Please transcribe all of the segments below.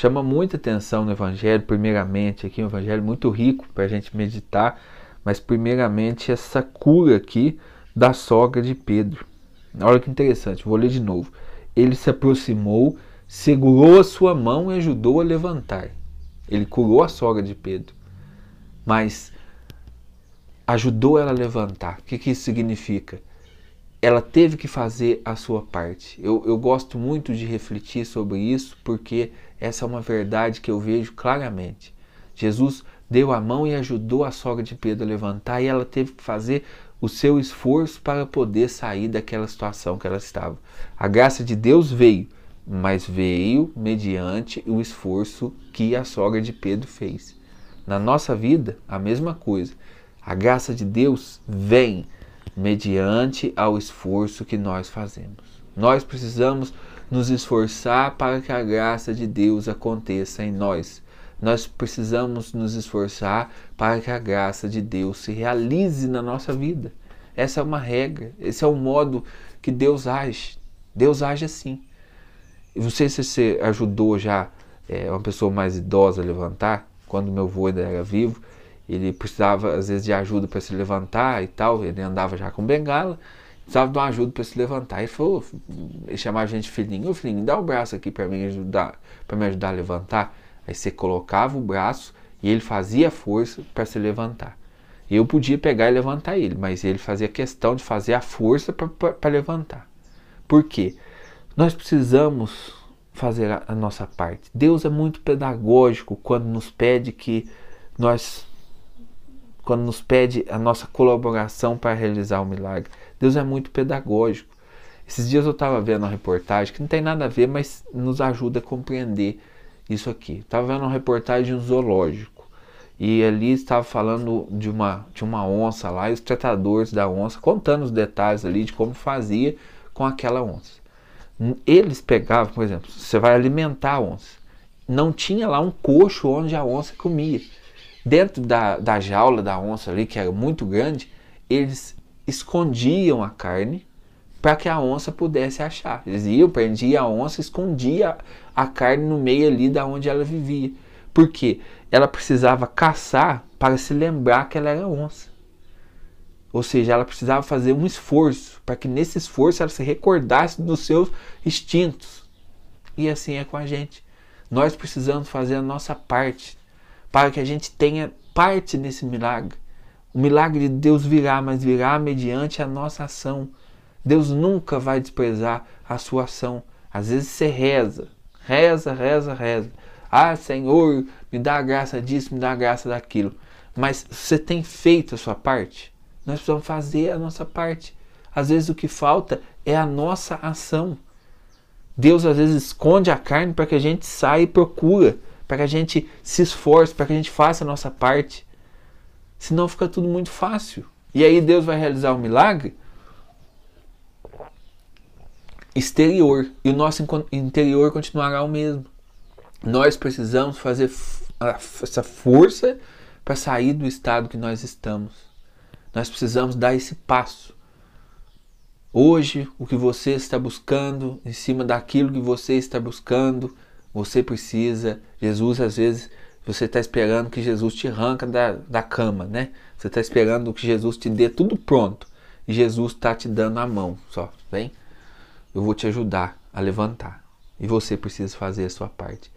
chama muita atenção no Evangelho, primeiramente, aqui um Evangelho muito rico para a gente meditar, mas primeiramente essa cura aqui da sogra de Pedro. Olha que interessante, vou ler de novo. Ele se aproximou, segurou a sua mão e ajudou a levantar. Ele curou a sogra de Pedro, mas ajudou ela a levantar. O que, que isso significa? Ela teve que fazer a sua parte. Eu, eu gosto muito de refletir sobre isso porque essa é uma verdade que eu vejo claramente. Jesus deu a mão e ajudou a sogra de Pedro a levantar e ela teve que fazer o seu esforço para poder sair daquela situação que ela estava. A graça de Deus veio, mas veio mediante o esforço que a sogra de Pedro fez. Na nossa vida, a mesma coisa. A graça de Deus vem mediante ao esforço que nós fazemos. Nós precisamos nos esforçar para que a graça de Deus aconteça em nós. Nós precisamos nos esforçar para que a graça de Deus se realize na nossa vida. Essa é uma regra, esse é o modo que Deus age. Deus age assim. Não sei se você ajudou já é, uma pessoa mais idosa a levantar, quando meu avô ainda era vivo, ele precisava às vezes de ajuda para se levantar e tal, ele andava já com bengala, precisava de uma ajuda para se levantar. Ele falou, ele chamava a gente filhinho, ô filhinho, dá o braço aqui para mim ajudar, para me ajudar a levantar. Aí você colocava o braço e ele fazia força para se levantar. Eu podia pegar e levantar ele, mas ele fazia questão de fazer a força para levantar. Por quê? Nós precisamos fazer a, a nossa parte. Deus é muito pedagógico quando nos pede que nós quando nos pede a nossa colaboração para realizar o milagre. Deus é muito pedagógico. Esses dias eu estava vendo uma reportagem que não tem nada a ver, mas nos ajuda a compreender isso aqui. Estava vendo uma reportagem de um zoológico e ali estava falando de uma, de uma onça lá e os tratadores da onça contando os detalhes ali de como fazia com aquela onça. Eles pegavam, por exemplo, você vai alimentar a onça. Não tinha lá um coxo onde a onça comia. Dentro da, da jaula da onça ali, que era muito grande, eles escondiam a carne para que a onça pudesse achar. Eles iam, prendiam a onça, escondia a carne no meio ali da onde ela vivia. Porque ela precisava caçar para se lembrar que ela era onça. Ou seja, ela precisava fazer um esforço para que nesse esforço ela se recordasse dos seus instintos. E assim é com a gente. Nós precisamos fazer a nossa parte para que a gente tenha parte nesse milagre. O milagre de Deus virá, mas virá mediante a nossa ação. Deus nunca vai desprezar a sua ação. Às vezes você reza, reza, reza, reza. Ah, Senhor, me dá a graça disso, me dá a graça daquilo. Mas você tem feito a sua parte? Nós precisamos fazer a nossa parte. Às vezes o que falta é a nossa ação. Deus às vezes esconde a carne para que a gente saia e procura, para que a gente se esforce, para que a gente faça a nossa parte. Senão fica tudo muito fácil. E aí Deus vai realizar o um milagre exterior e o nosso interior continuará o mesmo. Nós precisamos fazer essa força para sair do estado que nós estamos. Nós precisamos dar esse passo. Hoje, o que você está buscando, em cima daquilo que você está buscando, você precisa. Jesus, às vezes, você está esperando que Jesus te arranca da, da cama, né? Você está esperando que Jesus te dê tudo pronto. E Jesus está te dando a mão só, vem? eu vou te ajudar a levantar. E você precisa fazer a sua parte.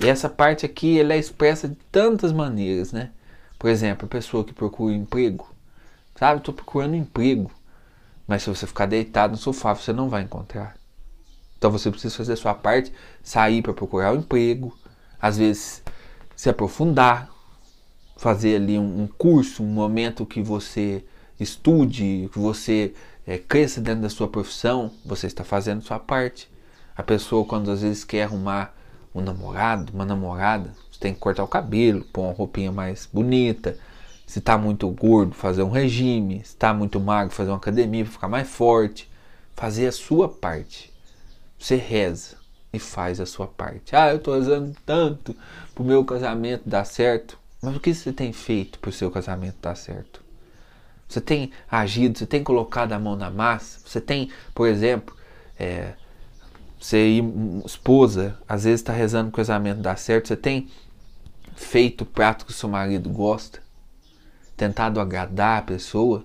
E essa parte aqui ela é expressa de tantas maneiras, né? Por exemplo, a pessoa que procura emprego. Sabe, estou procurando emprego. Mas se você ficar deitado no sofá, você não vai encontrar. Então você precisa fazer a sua parte, sair para procurar um emprego, às vezes se aprofundar, fazer ali um, um curso, um momento que você estude, que você é, cresça dentro da sua profissão, você está fazendo sua parte. A pessoa, quando às vezes quer arrumar um namorado, uma namorada, você tem que cortar o cabelo, pôr uma roupinha mais bonita. Se está muito gordo, fazer um regime. Se está muito magro, fazer uma academia para ficar mais forte. Fazer a sua parte. Você reza e faz a sua parte. Ah, eu estou rezando tanto para o meu casamento dar certo. Mas o que você tem feito para o seu casamento dar certo? Você tem agido, você tem colocado a mão na massa, você tem, por exemplo, é, Você esposa, às vezes está rezando o casamento dar certo, você tem feito o prato que o seu marido gosta? Tentado agradar a pessoa?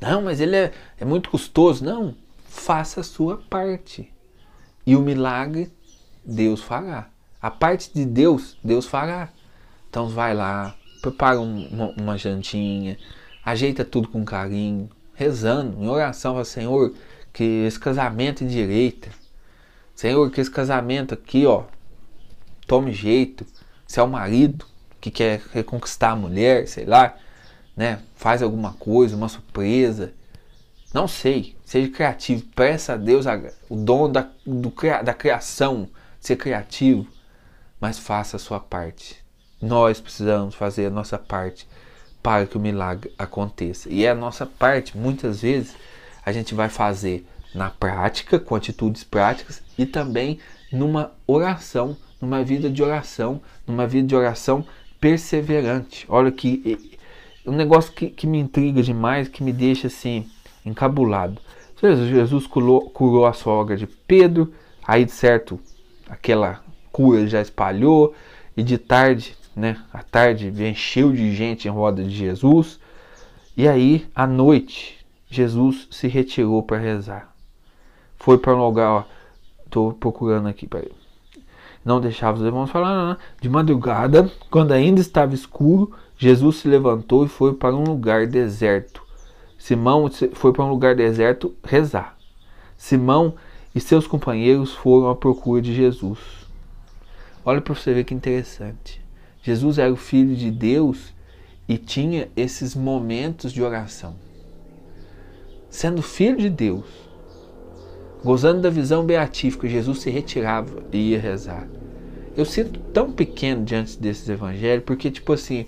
Não, mas ele é, é muito custoso. Não, faça a sua parte. E o milagre, Deus fará. A parte de Deus, Deus fará. Então vai lá, prepara uma, uma jantinha, ajeita tudo com carinho, rezando, em oração ao Senhor, que esse casamento endireita. Senhor, que esse casamento aqui, ó, tome jeito. Se é o marido que quer reconquistar a mulher, sei lá, né? Faz alguma coisa, uma surpresa. Não sei, seja criativo, peça a Deus o dom da, do, da criação, ser criativo, mas faça a sua parte. Nós precisamos fazer a nossa parte para que o milagre aconteça. E é a nossa parte, muitas vezes, a gente vai fazer na prática, com atitudes práticas e também numa oração, numa vida de oração, numa vida de oração perseverante. Olha que um negócio que, que me intriga demais, que me deixa assim encabulado. Jesus curou, curou a sogra de Pedro, aí certo, aquela cura já espalhou, e de tarde, né, à tarde encheu de gente em roda de Jesus, e aí à noite Jesus se retirou para rezar foi para um lugar, ó, tô procurando aqui, peraí. Não deixava os irmãos falar, não, não. De madrugada, quando ainda estava escuro, Jesus se levantou e foi para um lugar deserto. Simão foi para um lugar deserto rezar. Simão e seus companheiros foram à procura de Jesus. Olha para você ver que interessante. Jesus era o filho de Deus e tinha esses momentos de oração. Sendo filho de Deus, Gozando da visão beatífica, Jesus se retirava e ia rezar. Eu sinto tão pequeno diante desses evangelhos, porque, tipo assim,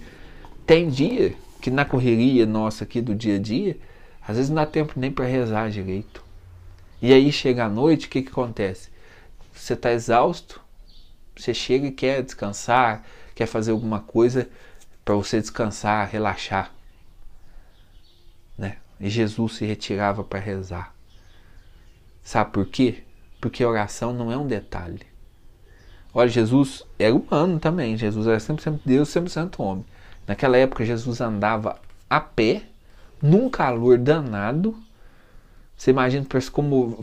tem dia que na correria nossa aqui do dia a dia, às vezes não dá tempo nem para rezar direito. E aí chega a noite, o que, que acontece? Você está exausto, você chega e quer descansar, quer fazer alguma coisa para você descansar, relaxar. Né? E Jesus se retirava para rezar. Sabe por quê? Porque oração não é um detalhe. Olha, Jesus era humano também. Jesus era 100% Deus, 100% homem. Naquela época, Jesus andava a pé, num calor danado. Você imagina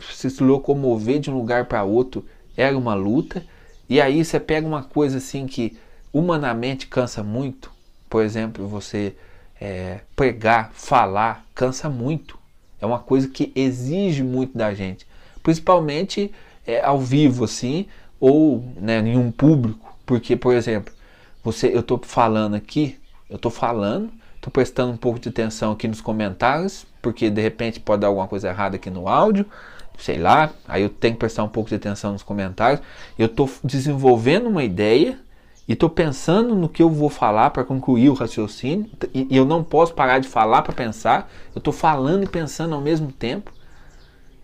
se locomover de um lugar para outro era uma luta. E aí você pega uma coisa assim que humanamente cansa muito. Por exemplo, você é, pregar, falar, cansa muito. É uma coisa que exige muito da gente principalmente é, ao vivo assim ou né, em um público, porque por exemplo, você eu estou falando aqui, eu estou falando, estou prestando um pouco de atenção aqui nos comentários, porque de repente pode dar alguma coisa errada aqui no áudio, sei lá, aí eu tenho que prestar um pouco de atenção nos comentários. Eu estou desenvolvendo uma ideia e estou pensando no que eu vou falar para concluir o raciocínio e, e, eu não posso parar de falar para pensar. Eu estou falando e pensando ao mesmo tempo.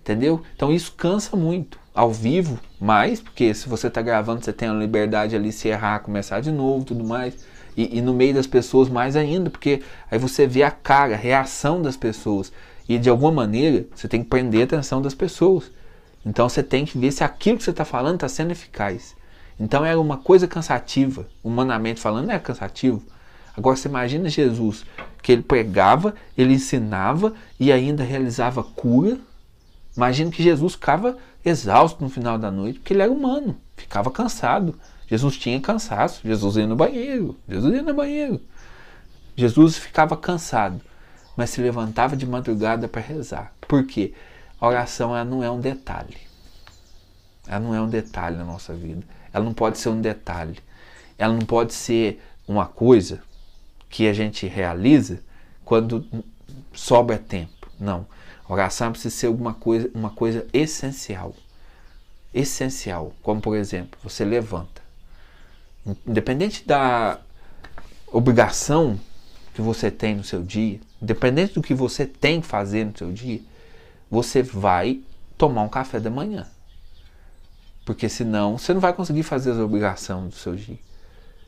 Entendeu? Então isso cansa muito. Ao vivo, mais, porque se você está gravando, você tem a liberdade ali se errar, começar de novo tudo mais. E, e, no meio das pessoas, mais ainda, porque aí você vê a cara, a reação das pessoas. E de alguma maneira, você tem que prender a atenção das pessoas. Então você tem que ver se aquilo que você está falando está sendo eficaz. Então era uma coisa cansativa, humanamente falando, é cansativo. Agora você imagina Jesus, que ele pregava, ele ensinava e ainda realizava cura Imagino que Jesus ficava exausto no final da noite, porque ele era humano, ficava cansado. Jesus tinha cansaço, Jesus ia no banheiro, Jesus ia no banheiro. Jesus ficava cansado, mas se levantava de madrugada para rezar. Por quê? A oração ela não é um detalhe. Ela não é um detalhe na nossa vida. Ela não pode ser um detalhe. Ela não pode ser uma coisa que a gente realiza quando sobra tempo. Não. Oração precisa ser alguma coisa, uma coisa essencial. Essencial. Como, por exemplo, você levanta. Independente da obrigação que você tem no seu dia, independente do que você tem que fazer no seu dia, você vai tomar um café da manhã. Porque senão você não vai conseguir fazer as obrigações do seu dia.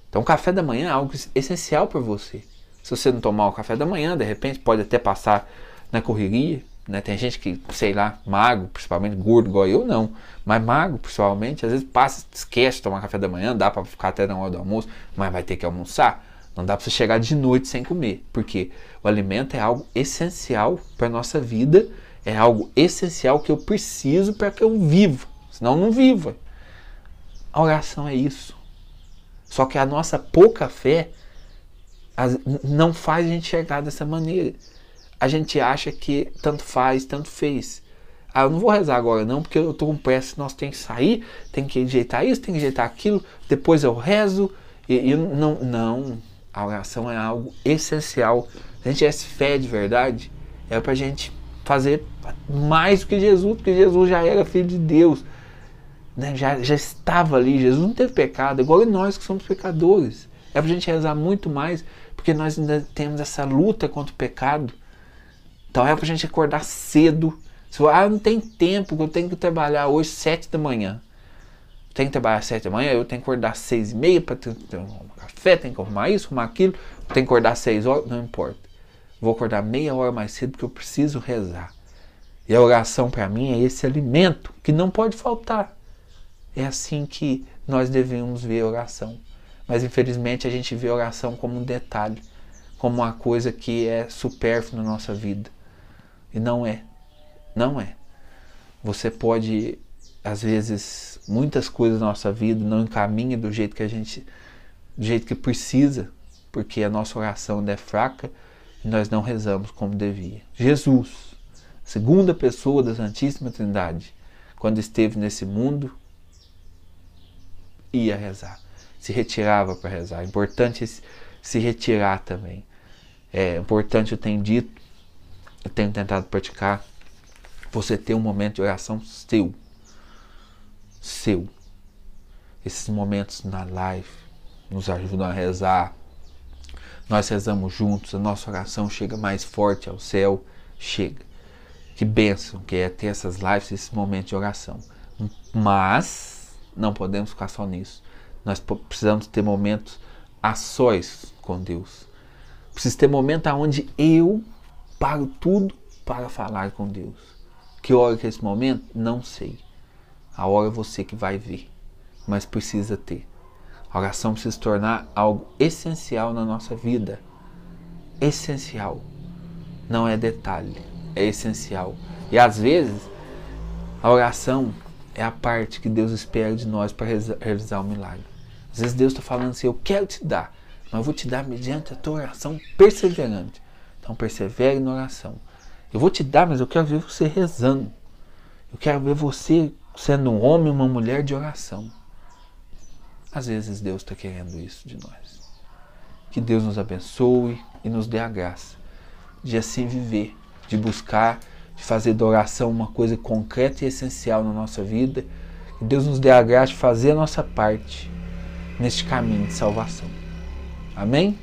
Então, o café da manhã é algo essencial para você. Se você não tomar o café da manhã, de repente pode até passar na correria, Né? Tem gente que, sei lá, magro, principalmente gordo, igual eu, não. Mas magro, principalmente, às vezes passa, esquece de tomar café da manhã, dá para ficar até na hora do almoço, mas vai ter que almoçar. Não dá para você chegar de noite sem comer, porque o alimento é algo essencial para nossa vida, é algo essencial que eu preciso para que eu viva, senão eu não vivo. A oração é isso. Só que a nossa pouca fé não faz a gente chegar dessa maneira. A gente acha que tanto faz, tanto fez. Ah, eu não vou rezar agora não, porque eu estou com pressa, nós tem que sair, tem que ajeitar isso, tem que ajeitar aquilo, depois eu rezo. E, e não, não, a oração é algo essencial. Se a gente tivesse fé de verdade, é para a gente fazer mais do que Jesus, porque Jesus já era filho de Deus. Né? Já, já estava ali, Jesus não teve pecado, igual nós que somos pecadores. É para a gente rezar muito mais, porque nós ainda temos essa luta contra o pecado. Então é para a gente acordar cedo. Se ah, não tem tempo, eu tenho que trabalhar hoje sete da manhã. Tem que trabalhar sete da manhã, eu tenho que acordar seis e meia para ter, ter um café, tem que arrumar isso, arrumar aquilo, tem que acordar seis horas, não importa. Vou acordar meia hora mais cedo porque eu preciso rezar. E a oração para mim é esse alimento que não pode faltar. É assim que nós devemos ver a oração. Mas infelizmente a gente vê a oração como um detalhe, como uma coisa que é supérflua na nossa vida. E não é. Não é. Você pode às vezes muitas coisas na nossa vida não encaminha do jeito que a gente do jeito que precisa, porque a nossa oração é fraca e nós não rezamos como devia. Jesus, segunda pessoa da Santíssima Trindade, quando esteve nesse mundo, ia rezar, se retirava para rezar. É importante se retirar também. É importante, eu tenho dito, eu tenho tentado praticar, você ter um momento de oração seu seu. Esses momentos na live nos ajudam a rezar. Nós rezamos juntos, a nossa oração chega mais forte ao céu. Chega. Que bênção que é ter essas lives, esses momentos de oração. Mas não podemos ficar só nisso. Nós precisamos ter momentos a sós com Deus. Preciso ter momento onde eu paro tudo para falar com Deus. Que hora que é esse momento? Não sei. A hora é você que vai ver, mas precisa ter. A oração precisa se tornar algo essencial na nossa vida. Essencial. Não é detalhe, é essencial. E às vezes, a oração é a parte que Deus espera de nós para realizar o milagre. Às vezes Deus está falando assim: Eu quero te dar, mas eu vou te dar mediante a tua oração perseverante. Então, persevere na oração. Eu vou te dar, mas eu quero ver você rezando. Eu quero ver você sendo um homem uma mulher de oração. Às vezes Deus está querendo isso de nós. Que Deus nos abençoe e nos dê a graça de assim viver, de buscar, de fazer da oração uma coisa concreta e essencial na nossa vida. Que Deus nos dê a graça de fazer a nossa parte neste caminho de salvação. Amém?